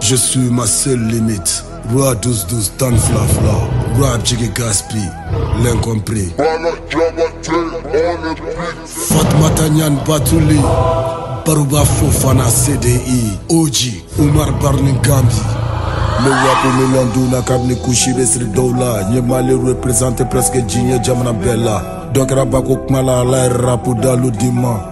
Je suis ma seule limite. Roi 12-12, tan fla fla. Rap Jiggy Gaspi, l'incompris. Fatma Tanyan Batuli. Baruba Fofana CDI. Oji, Umar Barni Gambi. Le wapu milandu na kabni kushi be siri dɔw la mali représente presque diɲɛ jamana bɛɛ la dɔ kɛra la ma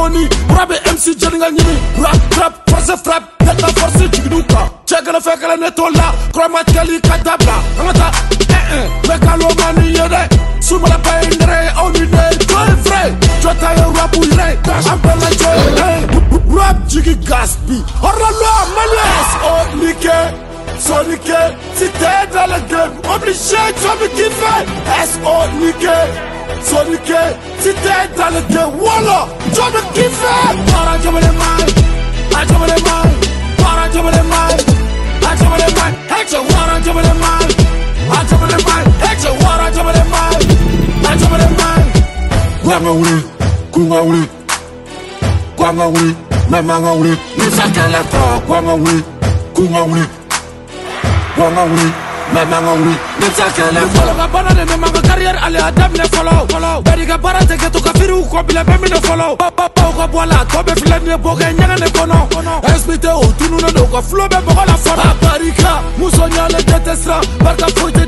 harmonie Rabe MC jël nga ñimi Rap rap force frappe Yet la force jignu ka Cegg la fekk la ne toll la Kromat kali katab la Angata eh eh. Mekalo mani yede Suma la pay ndere on ni ne Joy vrai Jota yo rap ou yre Ampe la joy eh. Rap jigi gaspi Oralo malaise Oh nike Soniqué, si t'es dans le game, obligé, tu vas me kiffer. S.O. Niqué, Soniqué, si t'es dans le game, voilà, tu vas me Wanga wuli Kunga wuli Kwanga wuli Memanga wuli Nisakele ko Kwanga wuli Kunga wuli Kwanga wuli Memanga wuli Nisakele ko Fɔlɔ ka bana de mɛ ka carrière ale a daminɛ fɔlɔ fɔlɔ Bɛɛ ka baara tɛ kɛ to ka firiw kɔ bila bɛɛ minɛ fɔlɔ Ba- ba- Baw ka bɔ a la tɔ bɛ filɛ nin ye bɔ kɛ ɲɛgɛn de kɔnɔ Respecté o tununen don ka fulo bɛ bɔgɔ la fɔlɔ A barika muso ɲalen tɛ tɛ siran barika foyi tɛ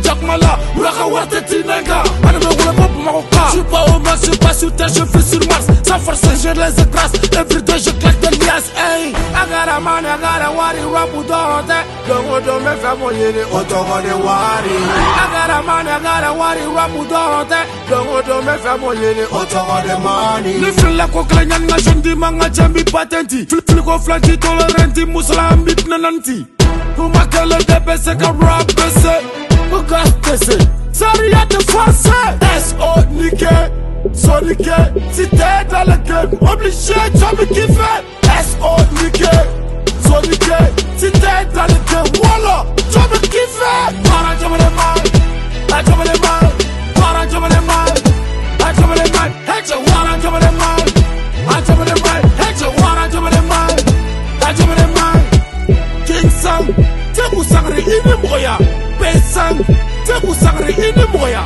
Max, je suis pas sur terre, je suis sur Mars Sans force, je les écrase Everyday je claque des liasses Hey, I got a money, I got a wari Rap dɔrɔn tɛ Don o don bɛ fɛ mo yiri O tɔgɔ de wari I got a money, I got a wari Rap dɔrɔn tɛ Don o don bɛ fɛ mo yiri O tɔgɔ de money Ni filila ko kelen ɲani ŋa jeune di ma ŋa cɛ patenti. Fili fili ko fila ti tolérenti Musala n bi tɛnɛnanti Kuma kelen de bɛ se ka rap bɛse Ko gas tɛ se Sariya tɛ forcé S.O. niqué Soniqué, si t'es dans le game, obligé, tu me kiffer. S.O. niqué, Soniqué, si t'es dans le game, voilà, tu me kiffer. Para, je me le mal, ah, je me le mal, para, je me le mal, ah, je me le mal, hey, je wara, je me le mal, ah, je me le mal, hey, je wara, je me le mal, ah, je me le mal. King Sang, Tebu Sangre, ini moya, Bay Sang, ini moya, ini moya,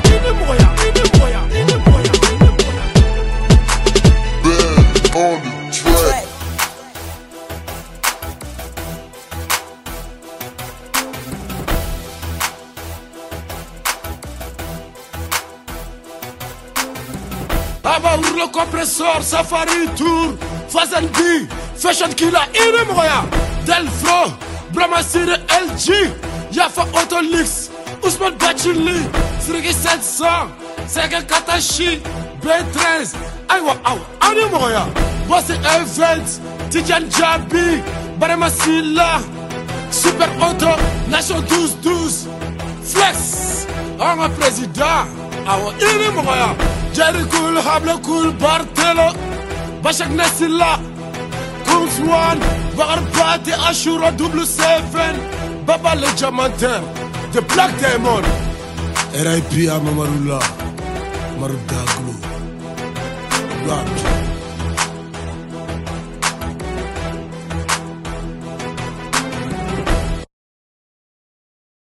Aba urlo compressor, safari tour, fazen B, fashion killer, ine moya, Delfro, Brahma Sire LG, Yafa Autolix, Ousmane Bachili, Frigi 700, Sega Katashi, B13, Aywa Aw, ane moya, Bossy Event, Tijan Jabi, Barama Silla, Super Auto, Nation 12-12, Flex, Anga Président, Awa ine moya, Jerry Hable Cool, Bartelo, Bashak One, Bakar Party, Ashura, Double Seven, Baba le Diamantin, The Black Diamond. RIP à Mamarula, Marudaglu, Rap.